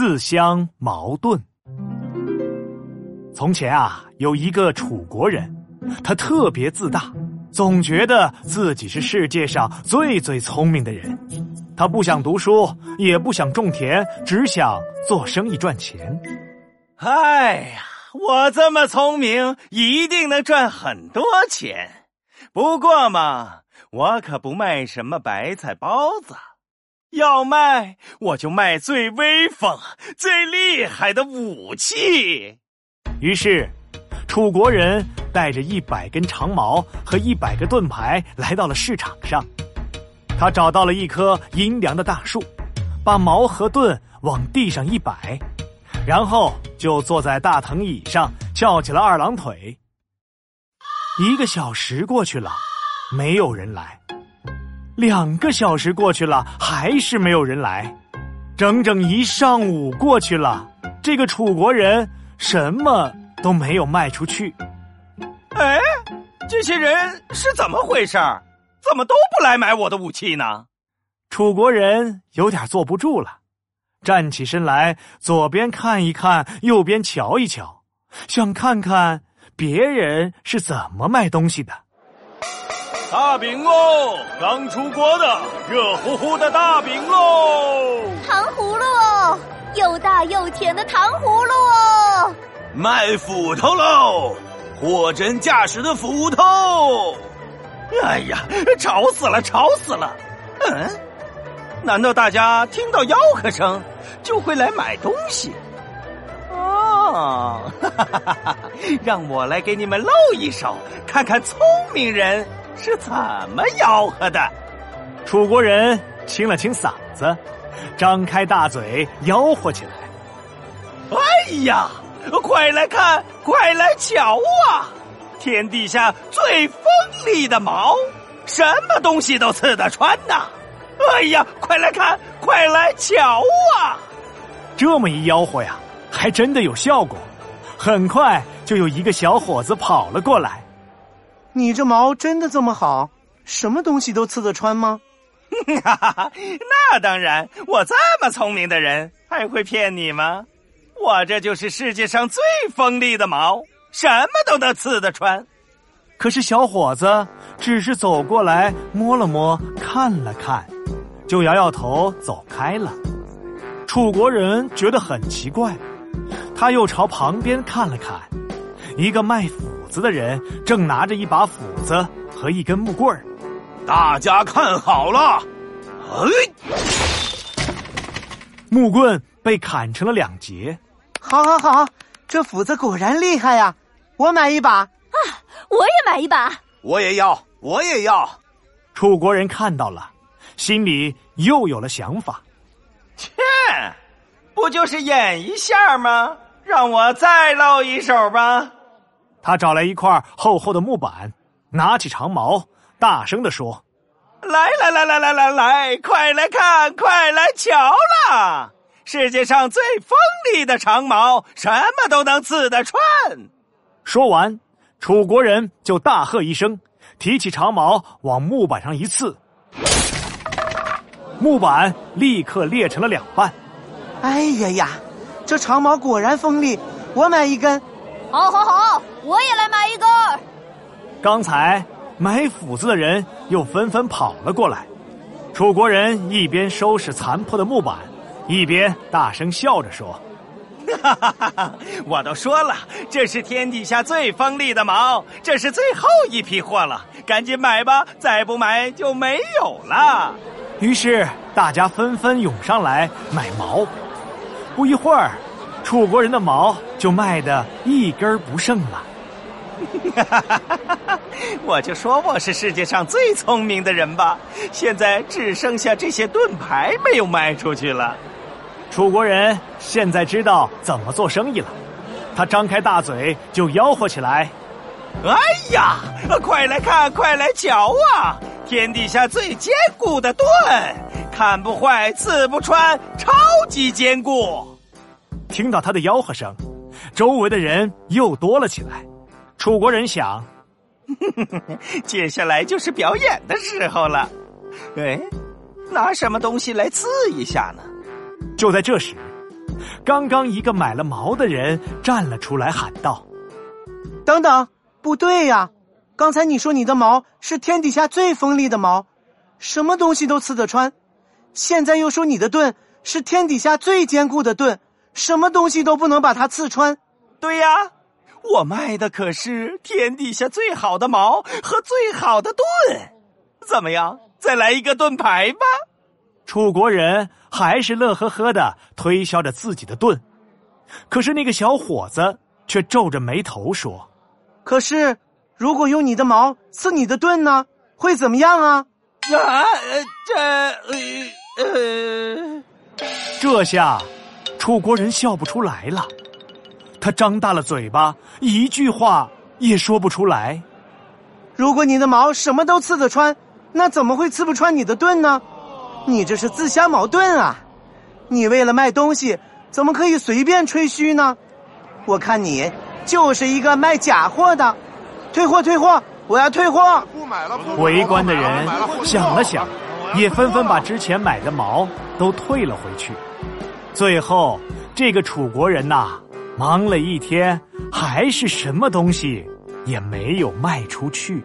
自相矛盾。从前啊，有一个楚国人，他特别自大，总觉得自己是世界上最最聪明的人。他不想读书，也不想种田，只想做生意赚钱。哎呀，我这么聪明，一定能赚很多钱。不过嘛，我可不卖什么白菜包子。要卖，我就卖最威风、最厉害的武器。于是，楚国人带着一百根长矛和一百个盾牌来到了市场上。他找到了一棵阴凉的大树，把矛和盾往地上一摆，然后就坐在大藤椅上翘起了二郎腿。一个小时过去了，没有人来。两个小时过去了，还是没有人来。整整一上午过去了，这个楚国人什么都没有卖出去。哎，这些人是怎么回事怎么都不来买我的武器呢？楚国人有点坐不住了，站起身来，左边看一看，右边瞧一瞧，想看看别人是怎么卖东西的。大饼喽，刚出锅的热乎乎的大饼喽！糖葫芦哦，又大又甜的糖葫芦哦！卖斧头喽，货真价实的斧头！哎呀，吵死了，吵死了！嗯，难道大家听到吆喝声就会来买东西？哦，哈哈哈哈！让我来给你们露一手，看看聪明人。是怎么吆喝的？楚国人清了清嗓子，张开大嘴吆喝起来：“哎呀，快来看，快来瞧啊！天底下最锋利的矛，什么东西都刺得穿呐！哎呀，快来看，快来瞧啊！”这么一吆喝呀，还真的有效果。很快就有一个小伙子跑了过来。你这毛真的这么好？什么东西都刺得穿吗？那当然！我这么聪明的人，还会骗你吗？我这就是世界上最锋利的毛，什么都能刺得穿。可是小伙子只是走过来摸了摸，看了看，就摇摇头走开了。楚国人觉得很奇怪，他又朝旁边看了看，一个卖斧。子的人正拿着一把斧子和一根木棍儿，大家看好了！哎，木棍被砍成了两截。好，好，好，这斧子果然厉害呀！我买一把啊！我也买一把，我也要，我也要。楚国人看到了，心里又有了想法。切，不就是演一下吗？让我再露一手吧。他找来一块厚厚的木板，拿起长矛，大声的说：“来来来来来来来，快来看，快来瞧啦！世界上最锋利的长矛，什么都能刺得穿。”说完，楚国人就大喝一声，提起长矛往木板上一刺，木板立刻裂成了两半。哎呀呀，这长矛果然锋利，我买一根。好，好，好，我也来买一根。刚才买斧子的人又纷纷跑了过来。楚国人一边收拾残破的木板，一边大声笑着说：“哈哈哈哈我都说了，这是天底下最锋利的矛，这是最后一批货了，赶紧买吧，再不买就没有了。”于是大家纷纷涌上来买矛。不一会儿。楚国人的矛就卖的一根不剩了。我就说我是世界上最聪明的人吧，现在只剩下这些盾牌没有卖出去了。楚国人现在知道怎么做生意了，他张开大嘴就吆喝起来：“哎呀，快来看，快来瞧啊！天底下最坚固的盾，看不坏，刺不穿，超级坚固。”听到他的吆喝声，周围的人又多了起来。楚国人想，接下来就是表演的时候了。哎，拿什么东西来刺一下呢？就在这时，刚刚一个买了矛的人站了出来，喊道：“等等，不对呀！刚才你说你的矛是天底下最锋利的矛，什么东西都刺得穿；现在又说你的盾是天底下最坚固的盾，什么东西都不能把它刺穿。对呀，我卖的可是天底下最好的矛和最好的盾。怎么样？再来一个盾牌吧！”楚国人还是乐呵呵的推销着自己的盾，可是那个小伙子却皱着眉头说：“可是，如果用你的矛刺你的盾呢，会怎么样啊？”啊，这呃呃，这下楚国人笑不出来了，他张大了嘴巴，一句话也说不出来。如果你的矛什么都刺得穿，那怎么会刺不穿你的盾呢？你这是自相矛盾啊！你为了卖东西，怎么可以随便吹嘘呢？我看你就是一个卖假货的，退货退货！我要退货！围观的人想了想，也纷纷把之前买的毛都退了回去。最后，这个楚国人呐，忙了一天，还是什么东西也没有卖出去。